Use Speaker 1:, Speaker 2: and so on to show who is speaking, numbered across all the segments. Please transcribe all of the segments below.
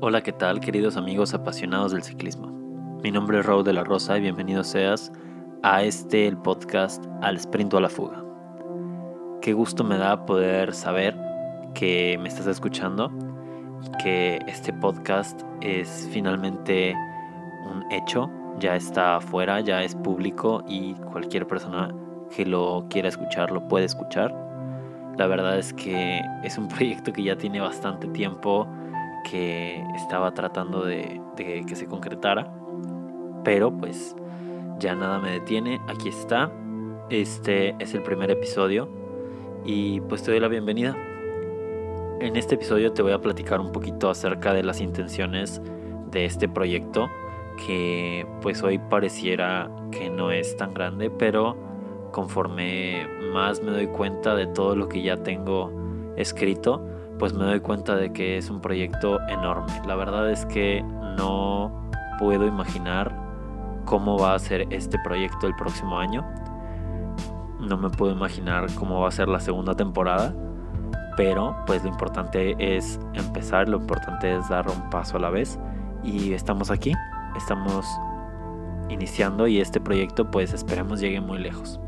Speaker 1: Hola, ¿qué tal queridos amigos apasionados del ciclismo? Mi nombre es Raúl de la Rosa y bienvenido seas a este el podcast Al Sprint o a la Fuga. Qué gusto me da poder saber que me estás escuchando que este podcast es finalmente un hecho, ya está afuera, ya es público y cualquier persona que lo quiera escuchar lo puede escuchar. La verdad es que es un proyecto que ya tiene bastante tiempo que estaba tratando de, que se concretara. Pero pues ya nada me detiene. Aquí está. Este es el primer episodio. Y pues te doy la bienvenida. En este episodio te voy a platicar un poquito acerca de las intenciones de este proyecto. Que pues hoy pareciera que no es tan grande. Pero conforme más me doy cuenta de todo lo que ya tengo escrito pues me doy cuenta de que es un proyecto enorme. La verdad es que no puedo imaginar cómo va a ser este proyecto el próximo año. No me puedo imaginar cómo va a ser la segunda temporada. Pero pues lo importante es empezar, lo importante es dar un paso a la vez. Y estamos aquí, estamos iniciando y este proyecto pues esperemos llegue muy lejos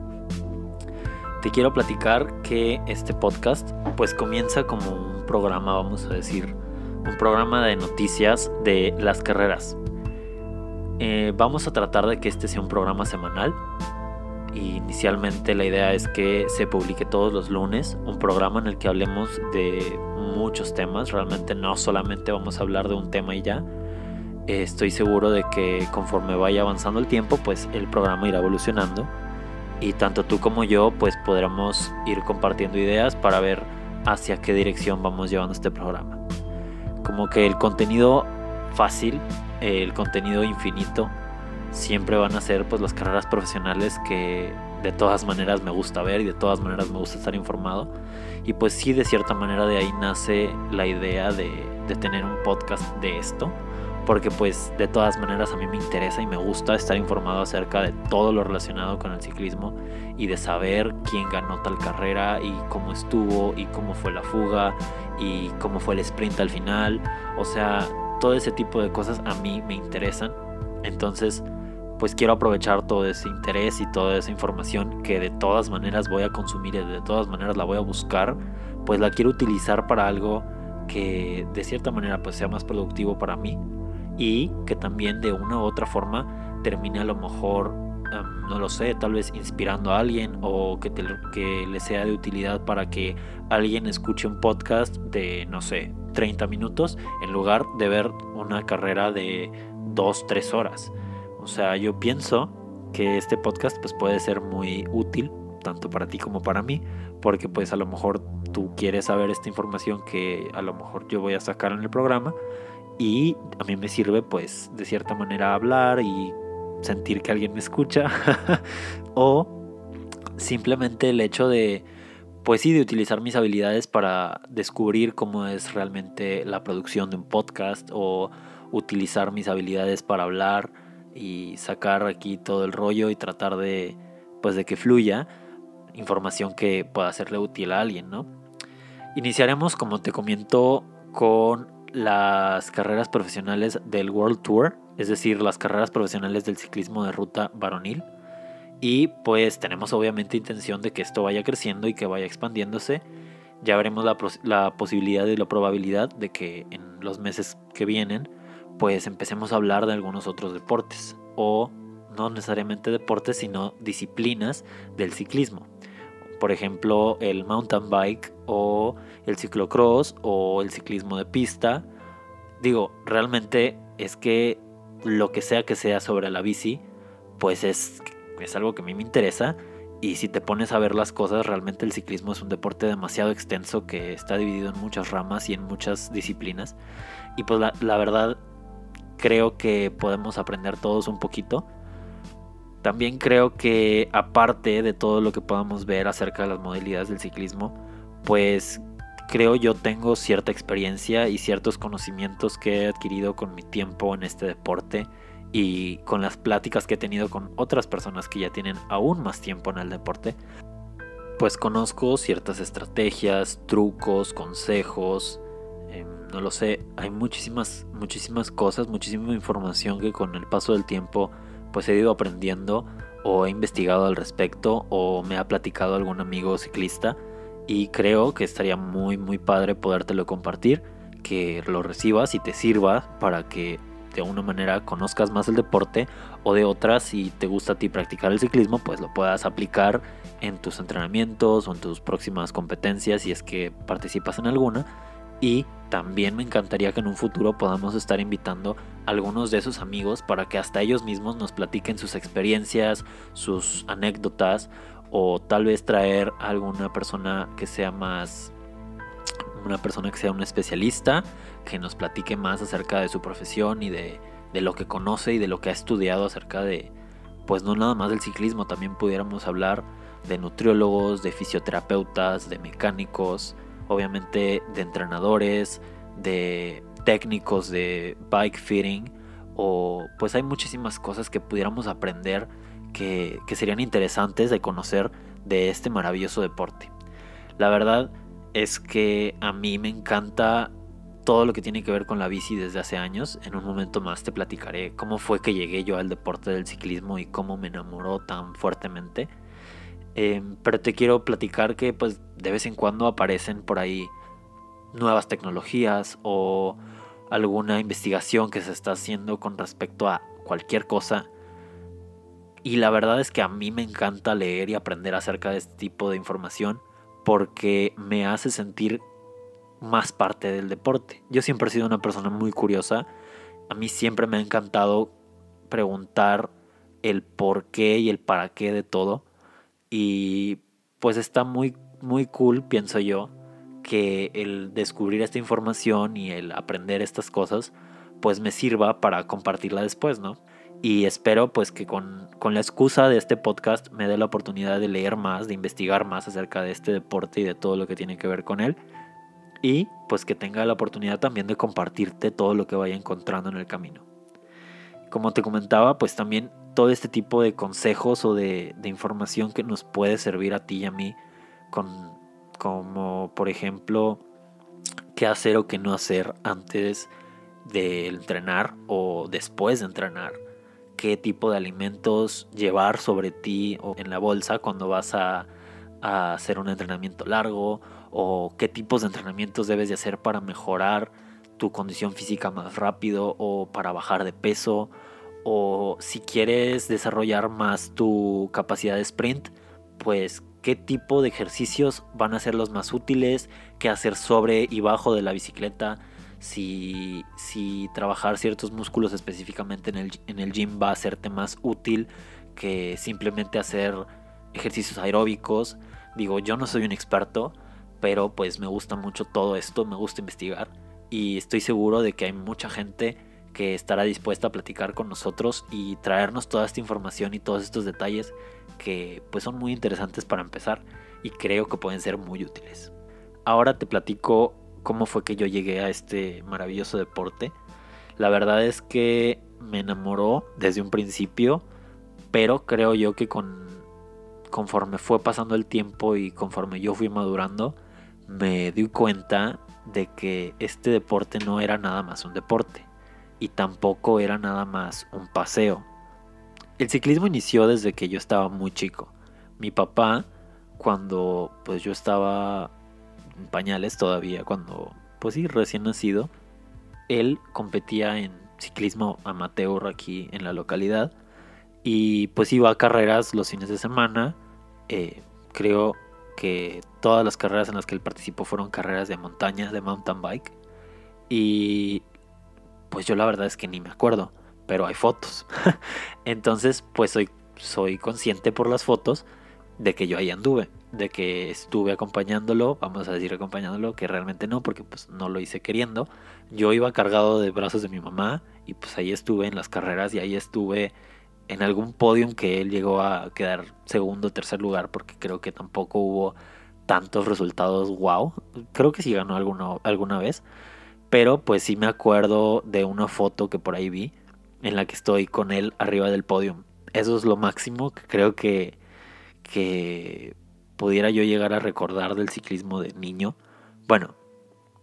Speaker 1: te quiero platicar que este podcast pues comienza como un programa, vamos a decir, un programa de noticias de las carreras. Eh, vamos a tratar de que este sea un programa semanal. Inicialmente la idea es que se publique todos los lunes un programa en el que hablemos de muchos temas. Realmente no solamente vamos a hablar de un tema y ya. estoy seguro de que conforme vaya avanzando el tiempo, pues el programa irá evolucionando y tanto tú como yo pues podremos ir compartiendo ideas para ver hacia qué dirección vamos llevando este programa. Como que el contenido fácil, el contenido infinito, siempre van a ser pues las carreras profesionales que de todas maneras me gusta ver y de todas maneras me gusta estar informado. Y pues sí, de cierta manera de ahí nace la idea de, de tener un podcast de esto porque pues de todas maneras a mí me interesa y me gusta estar informado acerca de todo lo relacionado con el ciclismo y de saber quién ganó tal carrera y cómo estuvo y cómo fue la fuga y cómo fue el sprint al final. O sea, todo ese tipo de cosas a mí me interesan. Entonces, pues quiero aprovechar todo ese interés y toda esa información que de todas maneras voy a consumir y de todas maneras la voy a buscar, pues la quiero utilizar para algo que de cierta manera pues sea más productivo para mí y que también de una u otra forma termine a lo mejor, em, no lo sé, tal vez inspirando a alguien o que, que le sea de utilidad para que alguien escuche un podcast de, no sé, 30 minutos en lugar de ver una carrera de 2, 3 horas. O sea, yo pienso que este podcast pues puede ser muy útil tanto para ti como para mí, porque pues a lo mejor tú quieres saber esta información que a lo mejor yo voy a sacar en el programa y a mí me sirve pues de cierta manera hablar y sentir que alguien me escucha o simplemente el hecho de pues sí de utilizar mis habilidades para descubrir cómo es realmente la producción de un podcast o utilizar mis habilidades para hablar y sacar aquí todo el rollo y tratar de pues de que fluya información que pueda serle útil a alguien, ¿no? Iniciaremos como te comento con las carreras profesionales del World Tour, es decir, las carreras profesionales del ciclismo de ruta varonil. Y pues tenemos obviamente intención de que esto vaya creciendo y que vaya expandiéndose. Ya veremos la, posibilidad y la probabilidad de que en los meses que vienen pues empecemos a hablar de algunos otros deportes o no necesariamente deportes sino disciplinas del ciclismo por ejemplo el mountain bike o el ciclocross o el ciclismo de pista. Digo, realmente es que lo que sea que sea sobre la bici, pues es, es algo que a mí me interesa. Y si te pones a ver las cosas, realmente el ciclismo es un deporte demasiado extenso que está dividido en muchas ramas y en muchas disciplinas. Y pues la, la verdad, creo que podemos aprender todos un poquito también creo que aparte de todo lo que podamos ver acerca de las modalidades del ciclismo, pues creo yo tengo cierta experiencia y ciertos conocimientos que he adquirido con mi tiempo en este deporte y con las pláticas que he tenido con otras personas que ya tienen aún más tiempo en el deporte, pues conozco ciertas estrategias, trucos, consejos, Em, no lo sé, hay muchísimas, muchísimas cosas, muchísima información que con el paso del tiempo pues he ido aprendiendo o he investigado al respecto o me ha platicado algún amigo ciclista y creo que estaría muy muy padre podértelo compartir, que lo recibas y te sirva para que de alguna manera conozcas más el deporte o de otras si te gusta a ti practicar el ciclismo pues lo puedas aplicar en tus entrenamientos o en tus próximas competencias si es que participas en alguna y también me encantaría que en un futuro podamos estar invitando a algunos de esos amigos para que hasta ellos mismos nos platiquen sus experiencias, sus anécdotas o tal vez traer a alguna persona que sea más una persona que sea un especialista, que nos platique más acerca de su profesión y de, de lo que conoce y de lo que ha estudiado acerca de, pues no nada más del ciclismo, también pudiéramos hablar de nutriólogos, de fisioterapeutas, de mecánicos, obviamente de entrenadores, de técnicos de bike fitting o pues hay muchísimas cosas que pudiéramos aprender que, que serían interesantes de conocer de este maravilloso deporte. La verdad es que a mí me encanta todo lo que tiene que ver con la bici desde hace años. En un momento más te platicaré cómo fue que llegué yo al deporte del ciclismo y cómo me enamoró tan fuertemente. Em, pero te quiero platicar que pues de vez en cuando aparecen por ahí nuevas tecnologías o alguna investigación que se está haciendo con respecto a cualquier cosa. Y la verdad es que a mí me encanta leer y aprender acerca de este tipo de información porque me hace sentir más parte del deporte. Yo siempre he sido una persona muy curiosa. A mí siempre me ha encantado preguntar el por qué y el para qué de todo. Y pues está muy, muy cool, pienso yo, que el descubrir esta información y el aprender estas cosas, pues me sirva para compartirla después, ¿no? Y espero pues que con, con la excusa de este podcast me dé la oportunidad de leer más, de investigar más acerca de este deporte y de todo lo que tiene que ver con él. Y pues que tenga la oportunidad también de compartirte todo lo que vaya encontrando en el camino. Como te comentaba, pues también todo este tipo de consejos o de, información que nos puede servir a ti y a mí, con, como por ejemplo qué hacer o qué no hacer antes de entrenar o después de entrenar, qué tipo de alimentos llevar sobre ti o en la bolsa cuando vas a, a hacer un entrenamiento largo o qué tipos de entrenamientos debes de hacer para mejorar tu condición física más rápido o para bajar de peso o si quieres desarrollar más tu capacidad de sprint, pues qué tipo de ejercicios van a ser los más útiles, qué hacer sobre y bajo de la bicicleta, si, si trabajar ciertos músculos específicamente en el, en el gym va a hacerte más útil que simplemente hacer ejercicios aeróbicos. Digo, yo no soy un experto, pero pues me gusta mucho todo esto, me gusta investigar y estoy seguro de que hay mucha gente que estará dispuesta a platicar con nosotros y traernos toda esta información y todos estos detalles que pues son muy interesantes para empezar y creo que pueden ser muy útiles. Ahora te platico cómo fue que yo llegué a este maravilloso deporte. La verdad es que me enamoró desde un principio, pero creo yo que con conforme fue pasando el tiempo y conforme yo fui madurando, me di cuenta de que este deporte no era nada más un deporte y tampoco era nada más un paseo. El ciclismo inició desde que yo estaba muy chico. Mi papá, cuando pues yo estaba en pañales todavía, cuando pues sí, recién nacido, él competía en ciclismo amateur aquí en la localidad y pues iba a carreras los fines de semana. Eh, creo que todas las carreras en las que él participó fueron carreras de montaña, de mountain bike. Y pues yo la verdad es que ni me acuerdo, pero hay fotos. Entonces, pues soy, soy consciente por las fotos de que yo ahí anduve, de que estuve acompañándolo, vamos a decir acompañándolo, que realmente no, porque pues no lo hice queriendo. Yo iba cargado de brazos de mi mamá y pues ahí estuve en las carreras y ahí estuve en algún podium que él llegó a quedar segundo o tercer lugar, porque creo que tampoco hubo tantos resultados wow. Creo que sí ganó alguno, alguna vez, pero pues sí me acuerdo de una foto que por ahí vi en la que estoy con él arriba del podio. Eso es lo máximo que creo que, que pudiera yo llegar a recordar del ciclismo de niño. Bueno,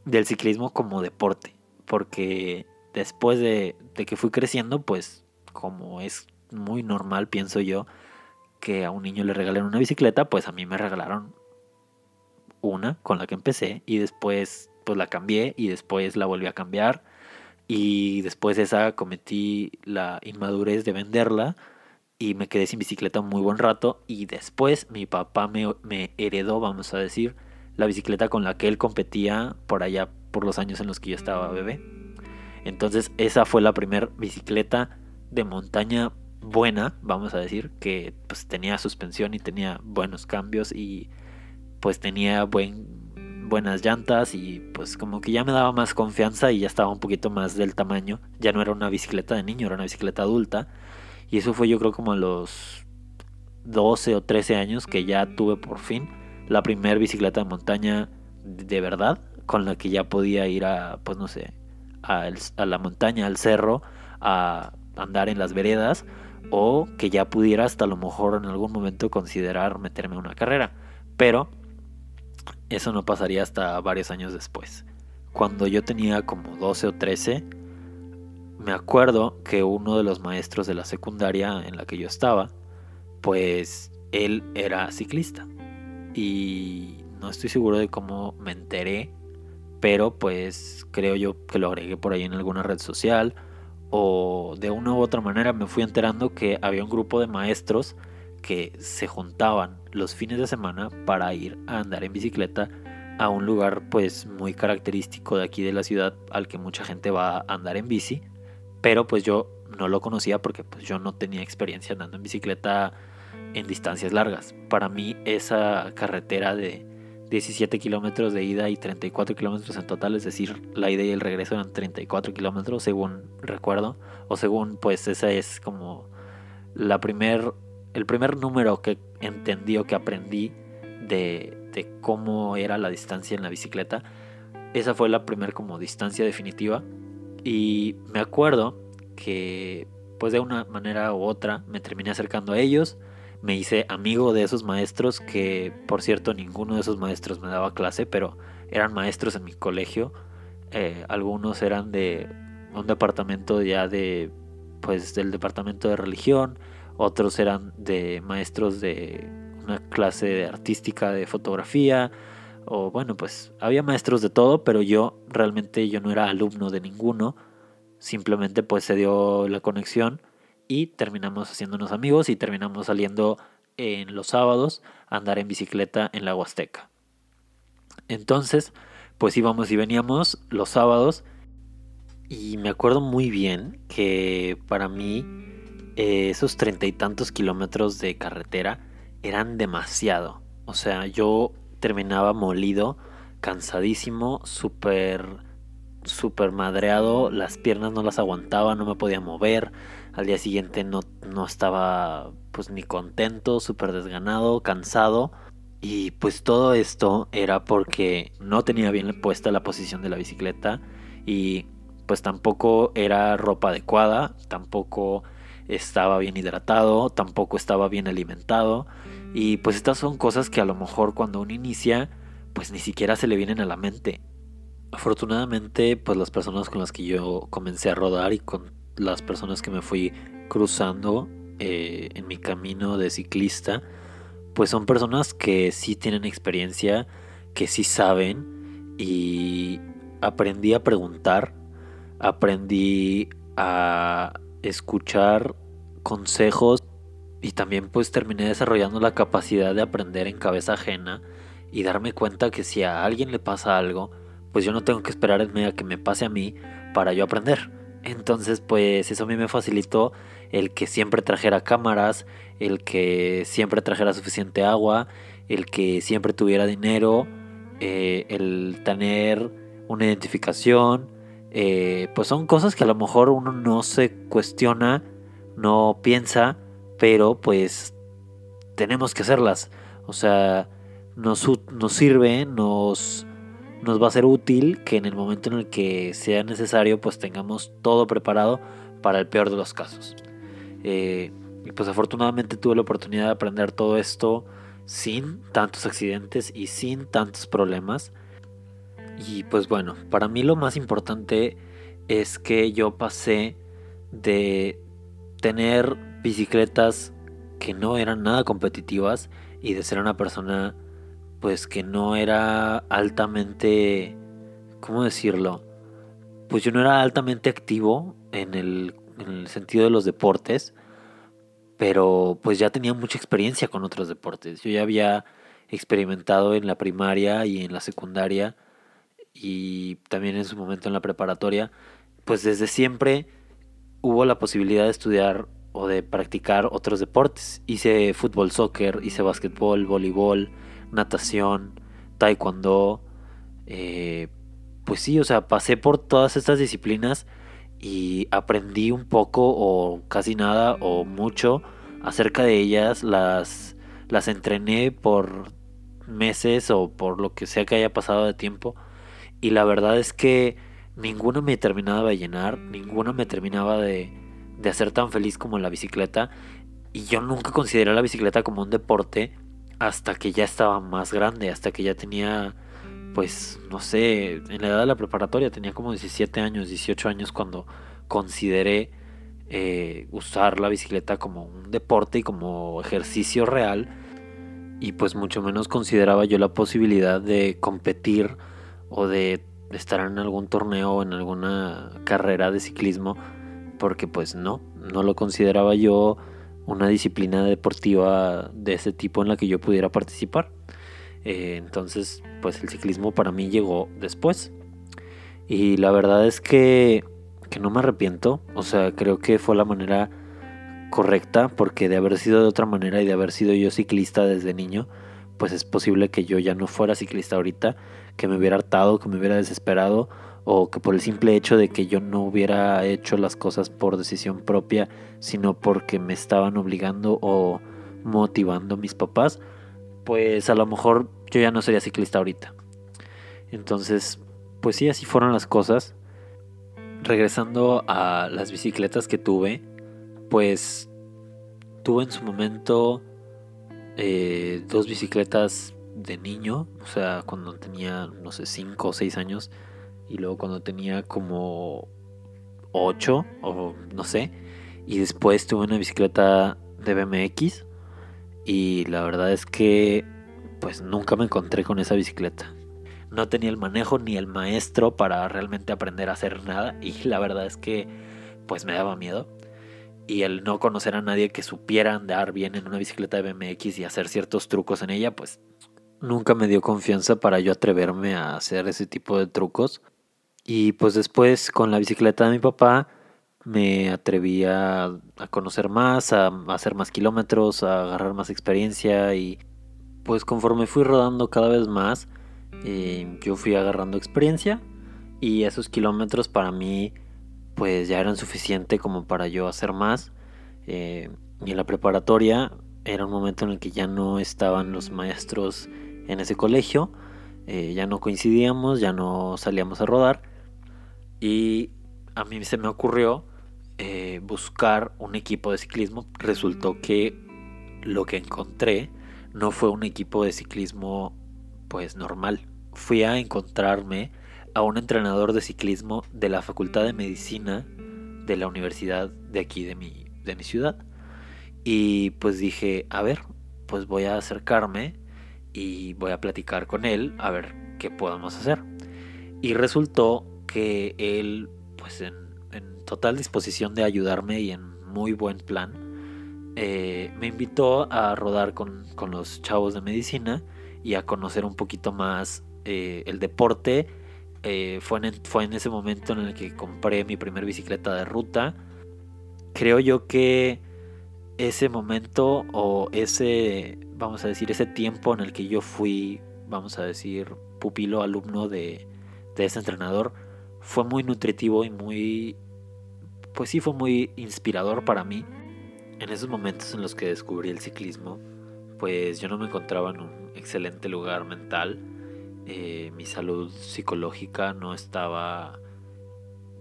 Speaker 1: del ciclismo como deporte, porque después de, de que fui creciendo, pues como es muy normal, pienso yo, que a un niño le regalen una bicicleta, pues a mí me regalaron una con la que empecé y después pues la cambié y después la volví a cambiar y después de esa cometí la inmadurez de venderla y me quedé sin bicicleta un muy buen rato y después mi papá me, me heredó, vamos a decir, la bicicleta con la que él competía por allá por los años en los que yo estaba bebé. Entonces esa fue la primera bicicleta de montaña buena, vamos a decir, que pues tenía suspensión y tenía buenos cambios y pues tenía buen, buenas llantas y pues como que ya me daba más confianza y ya estaba un poquito más del tamaño. Ya no era una bicicleta de niño, era una bicicleta adulta. Y eso fue yo creo como a los 12 o 13 años que ya tuve por fin la primera bicicleta de montaña de verdad, con la que ya podía ir a, pues no sé, a, a la montaña, al cerro, a andar en las veredas o que ya pudiera hasta a lo mejor en algún momento considerar meterme en una carrera. Pero eso no pasaría hasta varios años después. Cuando yo tenía como 12 o 13, me acuerdo que uno de los maestros de la secundaria en la que yo estaba, pues él era ciclista. Y no estoy seguro de cómo me enteré, pero pues creo yo que lo agregué por ahí en alguna red social o de una u otra manera me fui enterando que había un grupo de maestros que se juntaban los fines de semana para ir a andar en bicicleta a un lugar pues muy característico de aquí de la ciudad al que mucha gente va a andar en bici, pero pues yo no lo conocía porque pues yo no tenía experiencia andando en bicicleta en distancias largas. Para mí esa carretera de 17 kilómetros de ida y 34 kilómetros en total, es decir, la ida y el regreso eran 34 kilómetros según recuerdo, o según pues esa es como la primer, el primer número que entendí o que aprendí de, cómo era la distancia en la bicicleta. Esa fue la primera como distancia definitiva y me acuerdo que pues de una manera u otra me terminé acercando a ellos me hice amigo de esos maestros que, por cierto, ninguno de esos maestros me daba clase, pero eran maestros en mi colegio. Eh, algunos eran de un departamento ya de, pues, del departamento de religión, otros eran de maestros de una clase artística de fotografía, o bueno, pues había maestros de todo, pero yo realmente yo no era alumno de ninguno, simplemente pues se dio la conexión y terminamos haciéndonos amigos y terminamos saliendo en los sábados a andar en bicicleta en la Huasteca. Entonces, pues íbamos y veníamos los sábados y me acuerdo muy bien que para mí eh, esos treinta y tantos kilómetros de carretera eran demasiado. O sea, yo terminaba molido, cansadísimo, súper, súper madreado, las piernas no las aguantaba, no me podía mover al día siguiente no, no estaba pues ni contento, súper desganado, cansado. Y pues todo esto era porque no tenía bien puesta la posición de la bicicleta y pues tampoco era ropa adecuada, tampoco estaba bien hidratado, tampoco estaba bien alimentado y pues estas son cosas que a lo mejor cuando uno inicia pues ni siquiera se le vienen a la mente. Afortunadamente pues las personas con las que yo comencé a rodar y con las personas que me fui cruzando eh, en mi camino de ciclista, pues son personas que sí tienen experiencia, que sí saben y aprendí a preguntar, aprendí a escuchar consejos y también pues terminé desarrollando la capacidad de aprender en cabeza ajena y darme cuenta que si a alguien le pasa algo, pues yo no tengo que esperarme a que me pase a mí para yo aprender. Entonces, pues eso a mí me facilitó el que siempre trajera cámaras, el que siempre trajera suficiente agua, el que siempre tuviera dinero, eh, el tener una identificación. Eh, pues son cosas que a lo mejor uno no se cuestiona, no piensa, pero pues tenemos que hacerlas. O sea, nos, nos sirve, nos nos va a ser útil que en el momento en el que sea necesario pues tengamos todo preparado para el peor de los casos. Eh, y pues afortunadamente tuve la oportunidad de aprender todo esto sin tantos accidentes y sin tantos problemas. Y pues bueno, para mí lo más importante es que yo pasé de tener bicicletas que no eran nada competitivas y de ser una persona pues que no era altamente, ¿cómo decirlo? Pues yo no era altamente activo en el, en el sentido de los deportes, pero pues ya tenía mucha experiencia con otros deportes. Yo ya había experimentado en la primaria y en la secundaria y también en su momento en la preparatoria, pues desde siempre hubo la posibilidad de estudiar o de practicar otros deportes. Hice fútbol, soccer, hice básquetbol, voleibol, natación, taekwondo. Eh, pues sí, o sea, pasé por todas estas disciplinas y aprendí un poco o casi nada o mucho acerca de ellas. Las, las entrené por meses o por lo que sea que haya pasado de tiempo. Y la verdad es que ninguna me terminaba de llenar, ninguna me terminaba de, de hacer tan feliz como la bicicleta. Y yo nunca consideré la bicicleta como un deporte hasta que ya estaba más grande, hasta que ya tenía, pues, no sé, en la edad de la preparatoria, tenía como 17 años, 18 años cuando consideré eh, usar la bicicleta como un deporte y como ejercicio real. Y pues mucho menos consideraba yo la posibilidad de competir o de estar en algún torneo o en alguna carrera de ciclismo porque pues no, no lo consideraba yo una disciplina deportiva de ese tipo en la que yo pudiera participar. Eh, entonces, pues el ciclismo para mí llegó después. Y la verdad es que, que no me arrepiento. O sea, creo que fue la manera correcta porque de haber sido de otra manera y de haber sido yo ciclista desde niño, pues es posible que yo ya no fuera ciclista ahorita, que me hubiera hartado, que me hubiera desesperado o que por el simple hecho de que yo no hubiera hecho las cosas por decisión propia, sino porque me estaban obligando o motivando mis papás, pues a lo mejor yo ya no sería ciclista ahorita. Entonces, pues sí, así fueron las cosas. Regresando a las bicicletas que tuve, pues tuve en su momento eh, dos bicicletas de niño, o sea, cuando tenía, no sé, 5 o 6 años y luego cuando tenía como 8 o no sé. Y después tuve una bicicleta de BMX y la verdad es que pues nunca me encontré con esa bicicleta. No tenía el manejo ni el maestro para realmente aprender a hacer nada y la verdad es que pues me daba miedo. Y el no conocer a nadie que supiera andar bien en una bicicleta de BMX y hacer ciertos trucos en ella, pues nunca me dio confianza para yo atreverme a hacer ese tipo de trucos. Y pues después con la bicicleta de mi papá me atreví a, conocer más, a, hacer más kilómetros, a agarrar más experiencia y pues conforme fui rodando cada vez más, eh, yo fui agarrando experiencia y esos kilómetros para mí pues ya eran suficiente como para yo hacer más. Eh, y en la preparatoria era un momento en el que ya no estaban los maestros en ese colegio, eh, ya no coincidíamos, ya no salíamos a rodar y a mí se me ocurrió eh, buscar un equipo de ciclismo. Resultó que lo que encontré no fue un equipo de ciclismo pues normal. Fui a encontrarme a un entrenador de ciclismo de la Facultad de Medicina de la universidad de aquí de mi, de mi ciudad. Y pues dije, a ver, pues voy a acercarme y voy a platicar con él a ver qué podemos hacer. Y resultó que él, pues en, total disposición de ayudarme y en muy buen plan, eh, me invitó a rodar con, los chavos de medicina y a conocer un poquito más eh, el deporte. Eh, fue, en, fue en ese momento en el que compré mi primer bicicleta de ruta. Creo yo que ese momento o ese, vamos a decir, ese tiempo en el que yo fui, vamos a decir, pupilo alumno de, de ese entrenador, fue muy nutritivo y muy, pues sí, fue muy inspirador para mí. En esos momentos en los que descubrí el ciclismo, pues yo no me encontraba en un excelente lugar mental. Eh, mi salud psicológica no estaba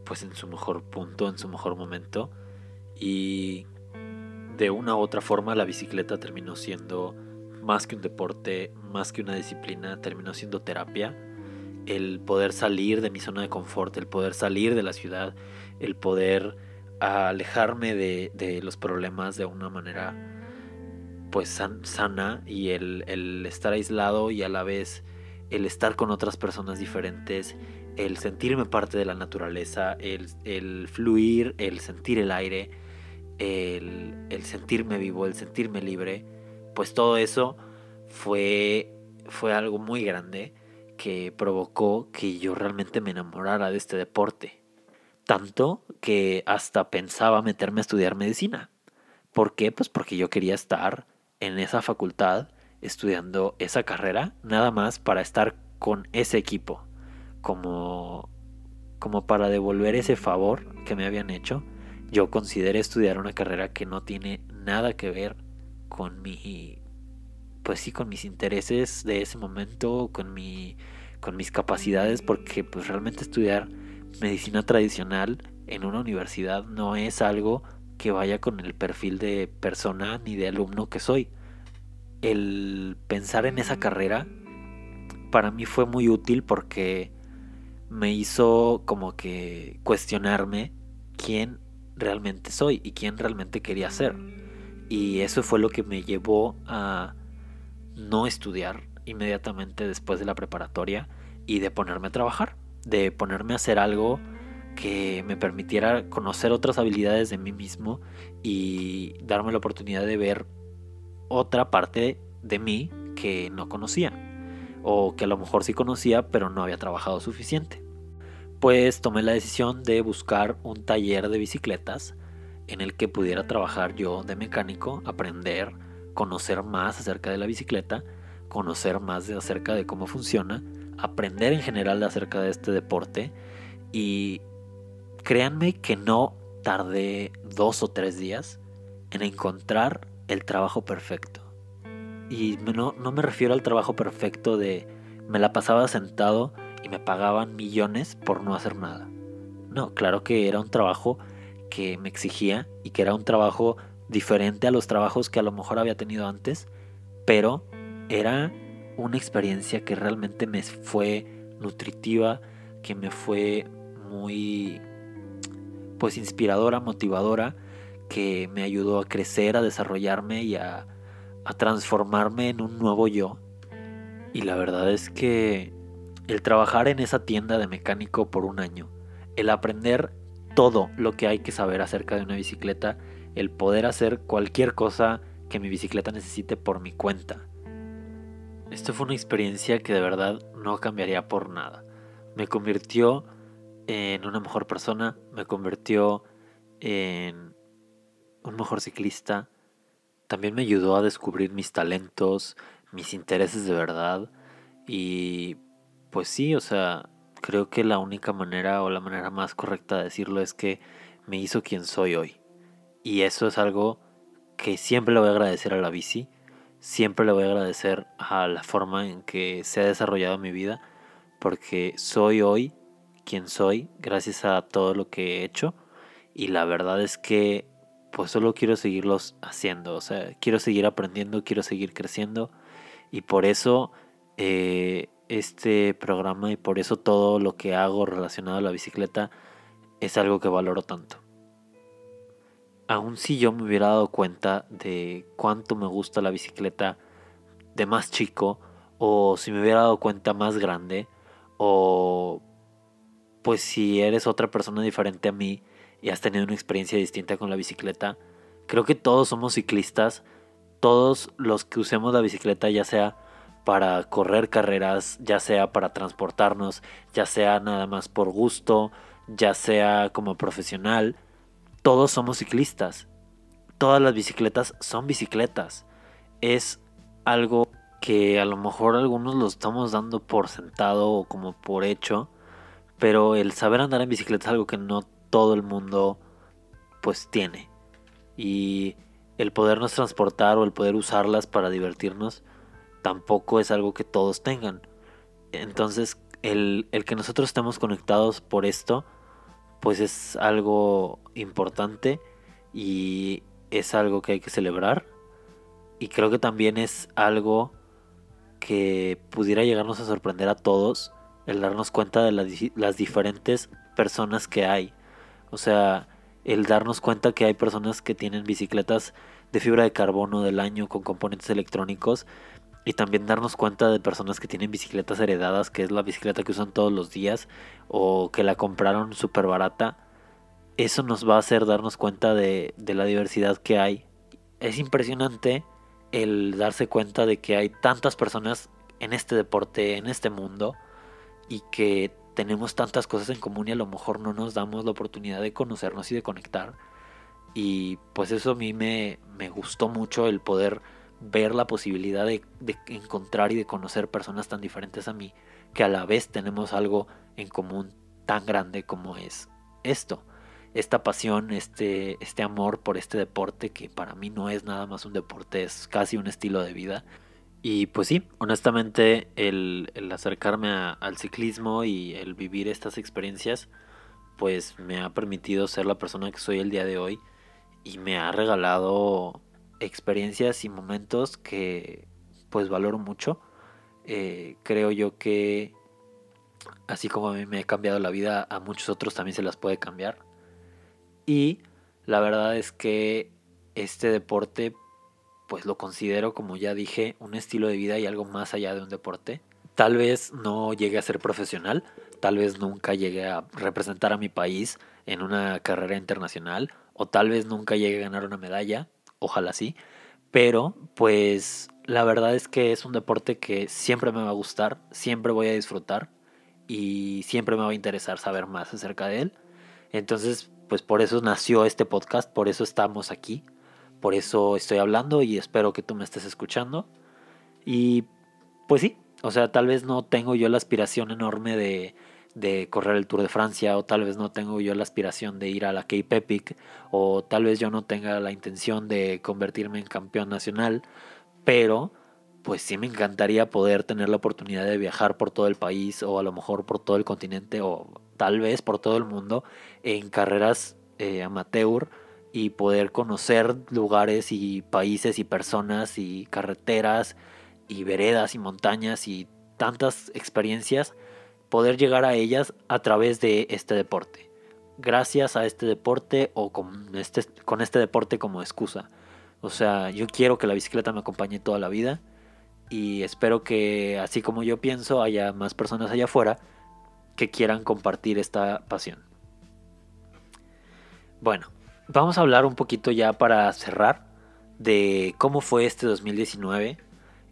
Speaker 1: pues en su mejor punto, en su mejor momento. Y de una u otra forma la bicicleta terminó siendo más que un deporte, más que una disciplina, terminó siendo terapia. El poder salir de mi zona de confort, el poder salir de la ciudad, el poder alejarme de, los problemas de una manera pues sana y el, estar aislado y a la vez el estar con otras personas diferentes, el sentirme parte de la naturaleza, el, fluir, el sentir el aire, el, sentirme vivo, el sentirme libre, pues todo eso fue, fue algo muy grande que provocó que yo realmente me enamorara de este deporte. Tanto que hasta pensaba meterme a estudiar medicina. ¿Por qué? Pues porque yo quería estar en esa facultad estudiando esa carrera, nada más para estar con ese equipo, como, como para devolver ese favor que me habían hecho. Yo consideré estudiar una carrera que no tiene nada que ver con mi pues sí, con mis intereses de ese momento, con, mi, con mis capacidades, porque pues realmente estudiar medicina tradicional en una universidad no es algo que vaya con el perfil de persona ni de alumno que soy. El pensar en esa carrera para mí fue muy útil porque me hizo como que cuestionarme quién realmente soy y quién realmente quería ser. Y eso fue lo que me llevó a no estudiar inmediatamente después de la preparatoria y de ponerme a trabajar, de ponerme a hacer algo que me permitiera conocer otras habilidades de mí mismo y darme la oportunidad de ver otra parte de mí que no conocía o que a lo mejor sí conocía pero no había trabajado suficiente. Pues tomé la decisión de buscar un taller de bicicletas en el que pudiera trabajar yo de mecánico, aprender conocer más acerca de la bicicleta, conocer más de acerca de cómo funciona, aprender en general acerca de este deporte y créanme que no tardé dos o tres días en encontrar el trabajo perfecto. Y no, no me refiero al trabajo perfecto de me la pasaba sentado y me pagaban millones por no hacer nada. No, claro que era un trabajo que me exigía y que era un trabajo diferente a los trabajos que a lo mejor había tenido antes, pero era una experiencia que realmente me fue nutritiva, que me fue muy pues inspiradora, motivadora, que me ayudó a crecer, a desarrollarme y a, a transformarme en un nuevo yo. Y la verdad es que el trabajar en esa tienda de mecánico por un año, el aprender todo lo que hay que saber acerca de una bicicleta, el poder hacer cualquier cosa que mi bicicleta necesite por mi cuenta. Esto fue una experiencia que de verdad no cambiaría por nada. Me convirtió en una mejor persona, me convirtió en un mejor ciclista. También me ayudó a descubrir mis talentos, mis intereses de verdad. Y pues sí, o sea, creo que la única manera o la manera más correcta de decirlo es que me hizo quien soy hoy. Y eso es algo que siempre le voy a agradecer a la bici, siempre le voy a agradecer a la forma en que se ha desarrollado mi vida, porque soy hoy quien soy gracias a todo lo que he hecho y la verdad es que pues solo quiero seguirlos haciendo, o sea, quiero seguir aprendiendo, quiero seguir creciendo y por eso eh, este programa y por eso todo lo que hago relacionado a la bicicleta es algo que valoro tanto. Aun si yo me hubiera dado cuenta de cuánto me gusta la bicicleta de más chico, o si me hubiera dado cuenta más grande, o pues si eres otra persona diferente a mí y has tenido una experiencia distinta con la bicicleta, creo que todos somos ciclistas, todos los que usemos la bicicleta, ya sea para correr carreras, ya sea para transportarnos, ya sea nada más por gusto, ya sea como profesional, todos somos ciclistas. Todas las bicicletas son bicicletas. Es algo que a lo mejor algunos lo estamos dando por sentado o como por hecho, pero el saber andar en bicicleta es algo que no todo el mundo pues tiene. Y el podernos transportar o el poder usarlas para divertirnos tampoco es algo que todos tengan. Entonces el, el que nosotros estemos conectados por esto pues es algo importante y es algo que hay que celebrar. Y creo que también es algo que pudiera llegarnos a sorprender a todos el darnos cuenta de las, diferentes personas que hay. O sea, el darnos cuenta que hay personas que tienen bicicletas de fibra de carbono del año con componentes electrónicos y también darnos cuenta de personas que tienen bicicletas heredadas, que es la bicicleta que usan todos los días o que la compraron súper barata. Eso nos va a hacer darnos cuenta de, de la diversidad que hay. Es impresionante el darse cuenta de que hay tantas personas en este deporte, en este mundo, y que tenemos tantas cosas en común y a lo mejor no nos damos la oportunidad de conocernos y de conectar. Y pues eso a mí me, me gustó mucho el poder ver la posibilidad de, encontrar y de conocer personas tan diferentes a mí que a la vez tenemos algo en común tan grande como es esto. Esta pasión, este, este amor por este deporte que para mí no es nada más un deporte, es casi un estilo de vida y pues sí, honestamente el, acercarme al ciclismo y el vivir estas experiencias pues me ha permitido ser la persona que soy el día de hoy y me ha regalado experiencias y momentos que pues valoro mucho. Eh, creo yo que así como a mí me ha cambiado la vida, a muchos otros también se las puede cambiar. Y la verdad es que este deporte pues lo considero, como ya dije, un estilo de vida y algo más allá de un deporte. Tal vez no llegue a ser profesional, tal vez nunca llegue a representar a mi país en una carrera internacional, o tal vez nunca llegue a ganar una medalla, ojalá sí, pero pues la verdad es que es un deporte que siempre me va a gustar, siempre voy a disfrutar y siempre me va a interesar saber más acerca de él. Entonces, pues por eso nació este podcast, por eso estamos aquí, por eso estoy hablando y espero que tú me estés escuchando. Y pues sí, o sea, tal vez no tengo yo la aspiración enorme de, de correr el Tour de Francia o tal vez no tengo yo la aspiración de ir a la Cape Epic o tal vez yo no tenga la intención de convertirme en campeón nacional, pero pues sí me encantaría poder tener la oportunidad de viajar por todo el país o a lo mejor por todo el continente o tal vez por todo el mundo en carreras eh, amateur y poder conocer lugares y países y personas y carreteras y veredas y montañas y tantas experiencias, poder llegar a ellas a través de este deporte. Gracias a este deporte o con este, con este deporte como excusa. O sea, yo quiero que la bicicleta me acompañe toda la vida y espero que así como yo pienso haya más personas allá afuera que quieran compartir esta pasión. Bueno, vamos a hablar un poquito ya para cerrar de cómo fue este 2019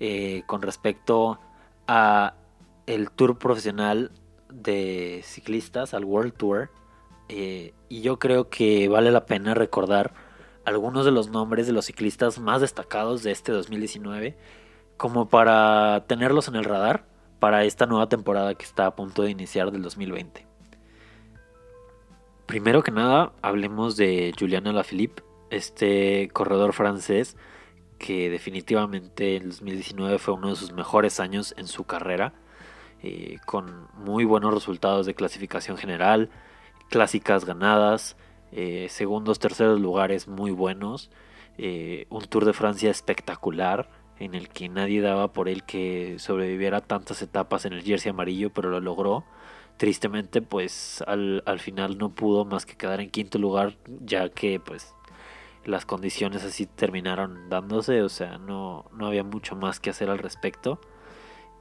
Speaker 1: eh, con respecto a el tour profesional de ciclistas, al World Tour. Eh, y yo creo que vale la pena recordar algunos de los nombres de los ciclistas más destacados de este 2019, como para tenerlos en el radar para esta nueva temporada que está a punto de iniciar del 2020. Primero que nada, hablemos de Julian Alaphilippe, este corredor francés que definitivamente en 2019 fue uno de sus mejores años en su carrera, eh, con muy buenos resultados de clasificación general, clásicas ganadas, eh, segundos, terceros lugares muy buenos, eh, un Tour de Francia espectacular en el que nadie daba por él que sobreviviera tantas etapas en el jersey amarillo, pero lo logró tristemente pues al, final no pudo más que quedar en quinto lugar ya que pues las condiciones así terminaron dándose, o sea, no, no había mucho más que hacer al respecto.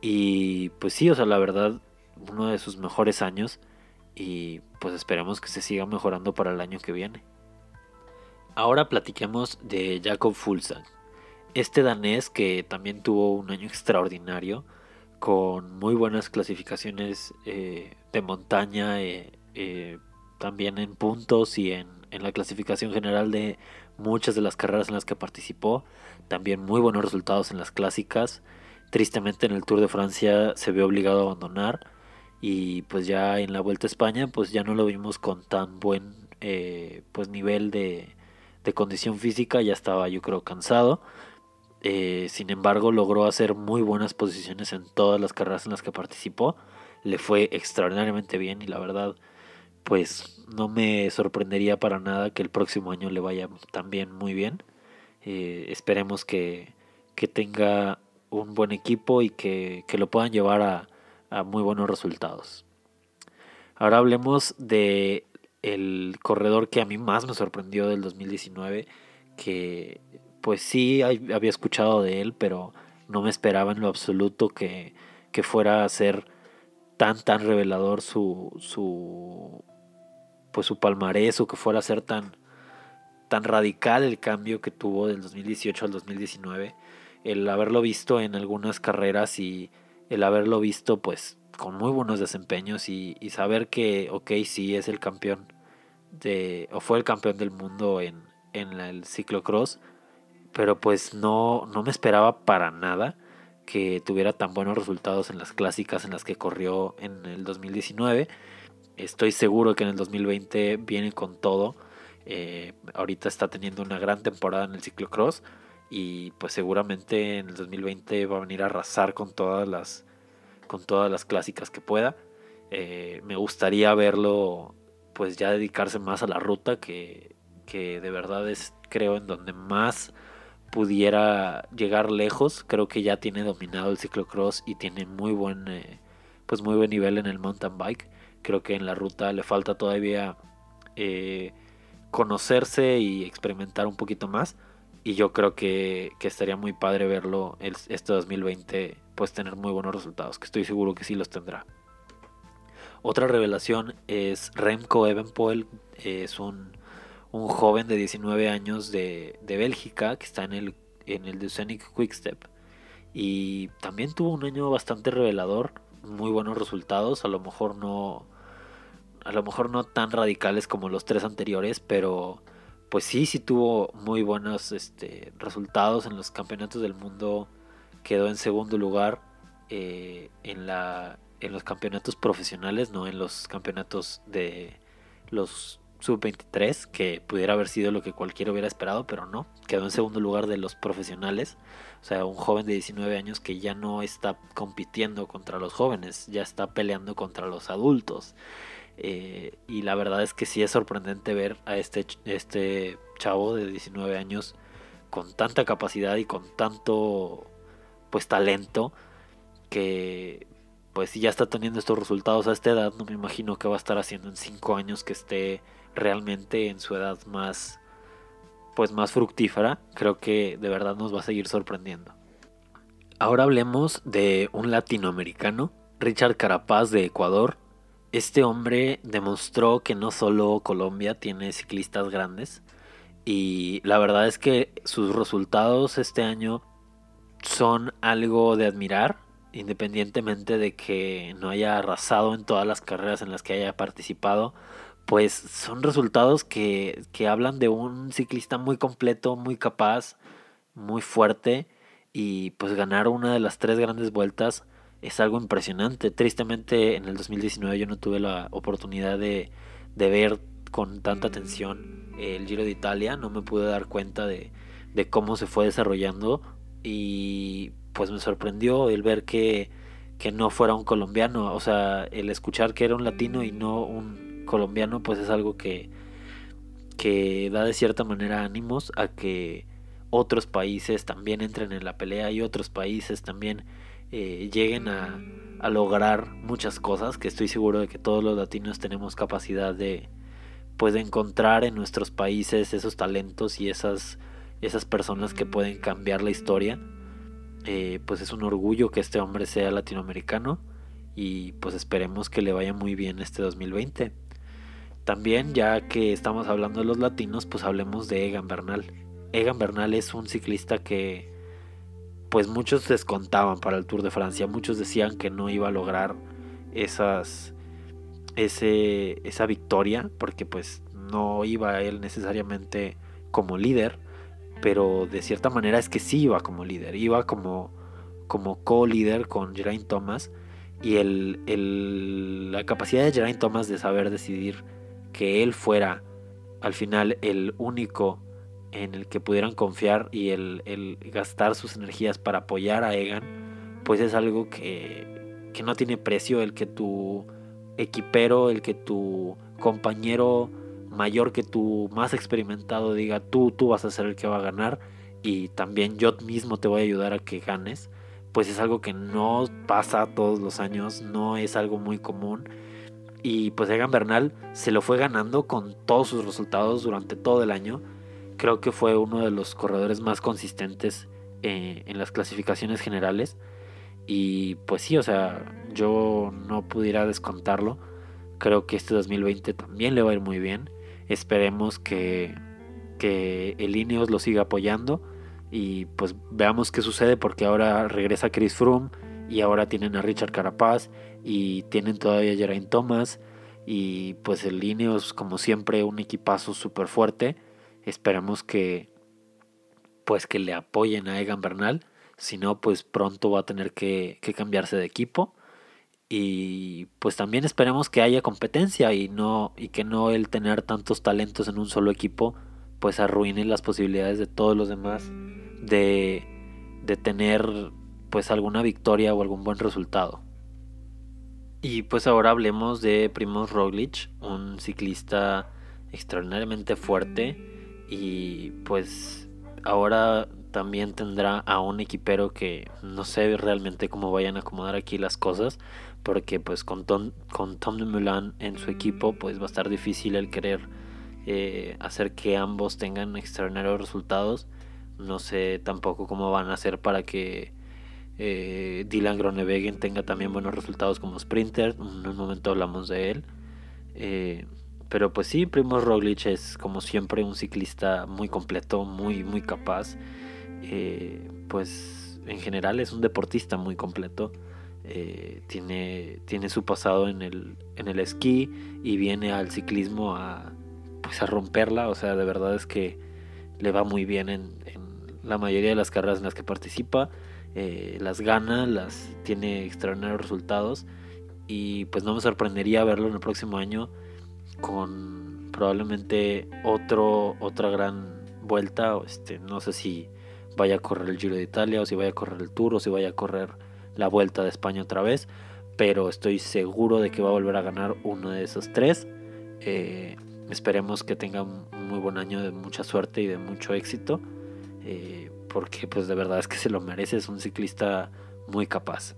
Speaker 1: Y pues sí, o sea, la verdad, uno de sus mejores años y pues esperemos que se siga mejorando para el año que viene. Ahora platiquemos de Jacob Fulsang, este danés que también tuvo un año extraordinario con muy buenas clasificaciones eh, de montaña, eh, eh, también en puntos y en, en, la clasificación general de muchas de las carreras en las que participó. También muy buenos resultados en las clásicas. Tristemente en el Tour de Francia se vio obligado a abandonar y pues ya en la Vuelta a España pues ya no lo vimos con tan buen pues nivel de, de condición física, ya estaba yo creo cansado eh, sin embargo, logró hacer muy buenas posiciones en todas las carreras en las que participó. Le fue extraordinariamente bien y la verdad, pues no me sorprendería para nada que el próximo año le vaya también muy bien. Eh, esperemos que, tenga un buen equipo y que, lo puedan llevar a, a muy buenos resultados. Ahora hablemos de el corredor que a mí más me sorprendió del 2019, que pues sí había escuchado de él, pero no me esperaba en lo absoluto que, que fuera a ser tan tan revelador su su pues su palmarés o que fuera a ser tan tan radical el cambio que tuvo del 2018 al 2019 el haberlo visto en algunas carreras y el haberlo visto pues con muy buenos desempeños y, saber que, ok, sí es el campeón de, o fue el campeón del mundo en, en el ciclocross, pero pues no, no me esperaba para nada que tuviera tan buenos resultados en las clásicas en las que corrió en el 2019. Estoy seguro que en el 2020 viene con todo. Eh, ahorita está teniendo una gran temporada en el ciclocross y pues seguramente en el 2020 va a venir a arrasar con todas las con todas las clásicas que pueda. Eh, me gustaría verlo pues ya dedicarse más a la ruta que, que de verdad es creo en donde más pudiera llegar lejos. Creo que ya tiene dominado el ciclocross y tiene muy buen eh, pues muy buen nivel en el mountain bike. Creo que en la ruta le falta todavía eh, conocerse y experimentar un poquito más y yo creo que, estaría muy padre verlo este 2020 pues tener muy buenos resultados, que estoy seguro que sí los tendrá. Otra revelación es Remco Evenpoel, es un, un joven de 19 años de, de, Bélgica que está en el, en el Quick Quickstep y también tuvo un año bastante revelador, muy buenos resultados, a lo mejor no a lo mejor no tan radicales como los tres anteriores, pero pues sí, sí tuvo muy buenos este, resultados en los campeonatos del mundo. Quedó en segundo lugar eh, en, la, en los campeonatos profesionales, no en los campeonatos de los sub-23, que pudiera haber sido lo que cualquiera hubiera esperado, pero no. Quedó en segundo lugar de los profesionales. O sea, un joven de 19 años que ya no está compitiendo contra los jóvenes, ya está peleando contra los adultos. Eh, y la verdad es que sí es sorprendente ver a este, este chavo de 19 años con tanta capacidad y con tanto pues talento que pues si ya está teniendo estos resultados a esta edad, no me imagino que va a estar haciendo en 5 años que esté realmente en su edad más pues más fructífera. Creo que de verdad nos va a seguir sorprendiendo. Ahora hablemos de un latinoamericano, Richard Carapaz de Ecuador, este hombre demostró que no solo Colombia tiene ciclistas grandes y la verdad es que sus resultados este año son algo de admirar, independientemente de que no haya arrasado en todas las carreras en las que haya participado, pues son resultados que, que hablan de un ciclista muy completo, muy capaz, muy fuerte y pues ganar una de las tres grandes vueltas es algo impresionante. Tristemente en el 2019 yo no tuve la oportunidad de, ver con tanta atención el Giro de Italia, no me pude dar cuenta de, cómo se fue desarrollando y pues me sorprendió el ver que, que no fuera un colombiano, o sea, el escuchar que era un latino y no un colombiano pues es algo que, que da de cierta manera ánimos a que otros países también entren en la pelea y otros países también eh, lleguen a, lograr muchas cosas, que estoy seguro de que todos los latinos tenemos capacidad de, pues, encontrar en nuestros países esos talentos y esas, esas personas que pueden cambiar la historia. Eh, pues es un orgullo que este hombre sea latinoamericano y pues esperemos que le vaya muy bien este 2020. También, ya que estamos hablando de los latinos, pues hablemos de Egan Bernal. Egan Bernal es un ciclista que pues muchos descontaban para el Tour de Francia, muchos decían que no iba a lograr esas ese, esa victoria porque pues no iba él necesariamente como líder, pero de cierta manera es que sí iba como líder, iba como como co-líder con Geraint Thomas y el, la capacidad de Geraint Thomas de saber decidir que él fuera al final el único en el que pudieran confiar y el, gastar sus energías para apoyar a Egan, pues es algo que, que no tiene precio el que tu equipero, el que tu compañero mayor que tú, más experimentado, diga tú, tú vas a ser el que va a ganar y también yo mismo te voy a ayudar a que ganes, pues es algo que no pasa todos los años, no es algo muy común. Y pues Egan Bernal se lo fue ganando con todos sus resultados durante todo el año. Creo que fue uno de los corredores más consistentes eh, en las clasificaciones generales. Y pues sí, o sea, yo no pudiera descontarlo. Creo que este 2020 también le va a ir muy bien. Esperemos que, que el Ineos lo siga apoyando y pues veamos qué sucede porque ahora regresa Chris Froome y ahora tienen a Richard Carapaz y tienen todavía a Geraint Thomas y pues el Ineos como siempre un equipazo súper fuerte. Esperemos que pues que le apoyen a Egan Bernal, si no pues pronto va a tener que, que cambiarse de equipo y pues también esperemos que haya competencia y no y que no el tener tantos talentos en un solo equipo pues arruine las posibilidades de todos los demás de, de tener pues alguna victoria o algún buen resultado. Y pues ahora hablemos de Primoz Roglic, un ciclista extraordinariamente fuerte y pues ahora también tendrá a un equipero que no sé realmente cómo vayan a acomodar aquí las cosas porque pues con Tom, con Tom de Mulan en su equipo pues va a estar difícil el querer eh, hacer que ambos tengan extraordinarios resultados no sé tampoco cómo van a hacer para que eh, Dylan Gronewegen tenga también buenos resultados como sprinter. En un momento hablamos de él. Eh, pero pues sí, Primo Roglic es como siempre un ciclista muy completo, muy, muy capaz. Eh, pues en general es un deportista muy completo. tiene, tiene su pasado en el, en el esquí y viene al ciclismo a, pues a romperla. O sea, de verdad es que le va muy bien en, la mayoría de las carreras en las que participa. Eh, las gana, las tiene extraordinarios resultados y pues no me sorprendería verlo en el próximo año con probablemente otro otra gran vuelta este no sé si vaya a correr el Giro de Italia o si vaya a correr el Tour o si vaya a correr la Vuelta de España otra vez pero estoy seguro de que va a volver a ganar uno de esos tres eh, esperemos que tenga un muy buen año de mucha suerte y de mucho éxito eh, porque pues de verdad es que se lo merece, es un ciclista muy capaz.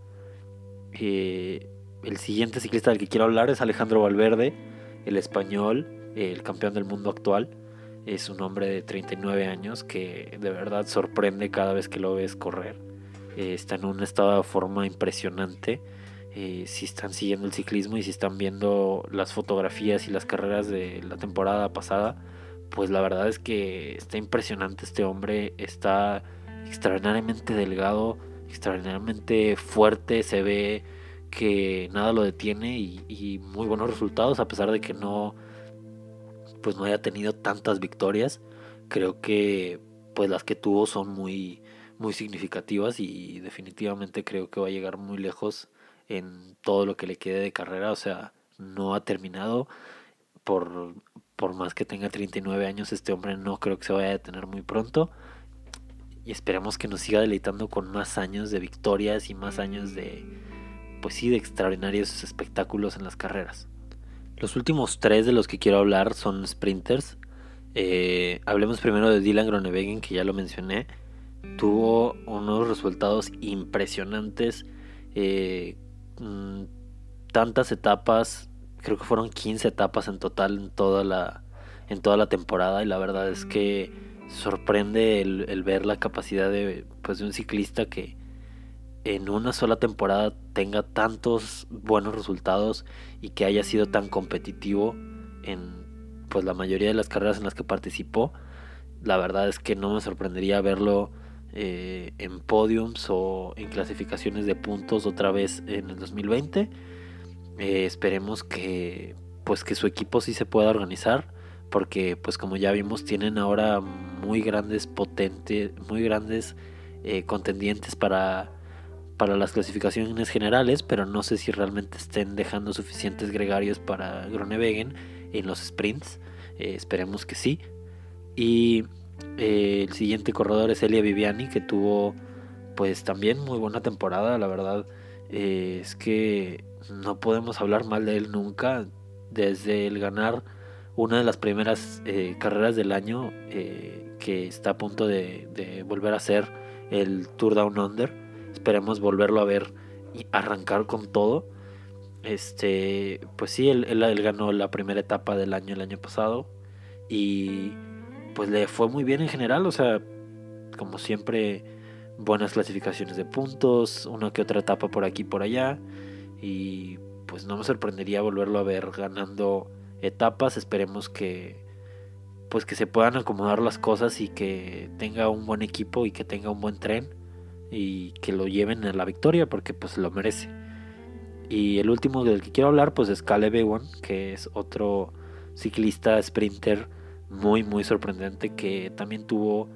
Speaker 1: Eh, el siguiente ciclista del que quiero hablar es Alejandro Valverde, el español, el campeón del mundo actual. Es un hombre de 39 años que de verdad sorprende cada vez que lo ves correr. Eh, está en un estado de forma impresionante. si están siguiendo el ciclismo y si están viendo las fotografías y las carreras de la temporada pasada, pues la verdad es que está impresionante este hombre, está extraordinariamente delgado, extraordinariamente fuerte, se ve que nada lo detiene y, muy buenos resultados a pesar de que no pues no haya tenido tantas victorias. Creo que pues las que tuvo son muy muy significativas y definitivamente creo que va a llegar muy lejos en todo lo que le quede de carrera. O sea no ha terminado. Por por más que tenga 39 años, este hombre no creo que se vaya a detener muy pronto. Y esperemos que nos siga deleitando con más años de victorias y más años de, pues sí, de extraordinarios espectáculos en las carreras. Los últimos tres de los que quiero hablar son sprinters. Eh, hablemos primero de Dylan Gronewegen, que ya lo mencioné. Tuvo unos resultados impresionantes. Eh, mm, tantas etapas creo que fueron 15 etapas en total en toda la, en toda la temporada y la verdad es que sorprende el, ver la capacidad de, pues, de un ciclista que en una sola temporada tenga tantos buenos resultados y que haya sido tan competitivo en pues la mayoría de las carreras en las que participó la verdad es que no me sorprendería verlo eh, en podiums o en clasificaciones de puntos otra vez en el 2020 eh, esperemos que pues que su equipo sí se pueda organizar porque pues como ya vimos tienen ahora muy grandes potentes muy grandes eh, contendientes para para las clasificaciones generales pero no sé si realmente estén dejando suficientes gregarios para Gronewegen en los sprints. Eh, esperemos que sí. Y el siguiente corredor es Elia Viviani que tuvo pues también muy buena temporada. La verdad es que no podemos hablar mal de él nunca. Desde el ganar una de las primeras eh, carreras del año, eh, que está a punto de, volver a ser el Tour Down Under, Esperemos volverlo a ver y arrancar con todo. Este, pues sí, él, él, ganó la primera etapa del año el año pasado y pues le fue muy bien en general, o sea, como siempre buenas clasificaciones de puntos, una que otra etapa por aquí y por allá y pues no me sorprendería volverlo a ver ganando etapas, esperemos que pues que se puedan acomodar las cosas y que tenga un buen equipo y que tenga un buen tren y que lo lleven a la victoria porque pues lo merece. Y el último del que quiero hablar pues es Caleb Ewan, que es otro ciclista sprinter muy muy sorprendente que también tuvo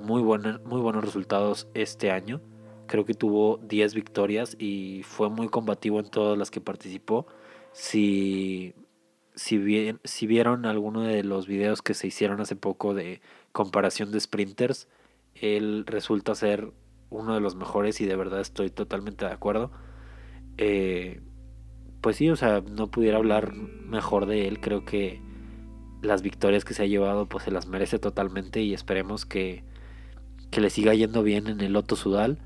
Speaker 1: muy, muy buenos resultados este año. Creo que tuvo 10 victorias y fue muy combativo en todas las que participó. Si, si, bien, si vieron alguno de los videos que se hicieron hace poco de comparación de sprinters, él resulta ser uno de los mejores y de verdad estoy totalmente de acuerdo. Eh, pues sí, o sea, no pudiera hablar mejor de él. Creo que las victorias que se ha llevado, pues se las merece totalmente y esperemos que, que le siga yendo bien en el Loto Sudal.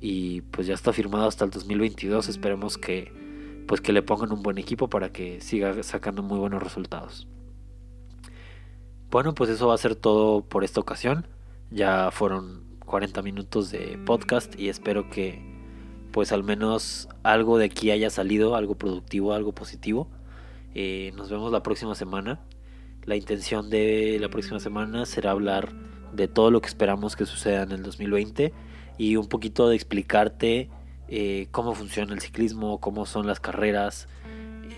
Speaker 1: Y pues ya está firmado hasta el 2022. Esperemos que, pues que le pongan un buen equipo para que siga sacando muy buenos resultados. Bueno, pues eso va a ser todo por esta ocasión. Ya fueron 40 minutos de podcast y espero que pues al menos algo de aquí haya salido, algo productivo, algo positivo. Eh, nos vemos la próxima semana. La intención de la próxima semana será hablar de todo lo que esperamos que suceda en el 2020 y un poquito de explicarte eh, cómo funciona el ciclismo, cómo son las carreras.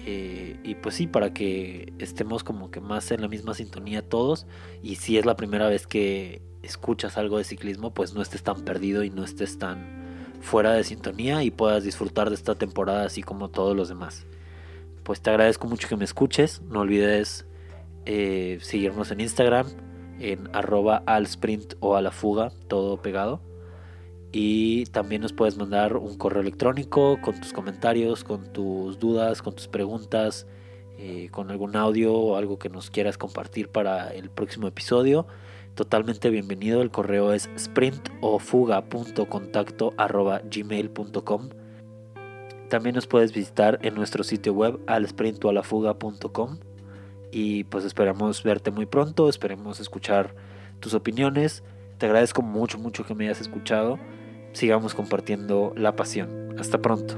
Speaker 1: Eh, y pues sí, para que estemos como que más en la misma sintonía todos. Y si es la primera vez que escuchas algo de ciclismo, pues no estés tan perdido y no estés tan fuera de sintonía y puedas disfrutar de esta temporada así como todos los demás. Pues te agradezco mucho que me escuches. No olvides eh, seguirnos en Instagram en arroba al sprint o a la fuga, todo pegado. Y también nos puedes mandar un correo electrónico con tus comentarios, con tus dudas, con tus preguntas, eh, con algún audio o algo que nos quieras compartir para el próximo episodio totalmente bienvenido. El correo es sprintofuga.contacto.gmail.com También nos puedes visitar en nuestro sitio web al sprintoalafuga.com y pues esperamos verte muy pronto, esperemos escuchar tus opiniones. Te agradezco mucho, mucho que me hayas escuchado. Sigamos compartiendo la pasión. Hasta pronto.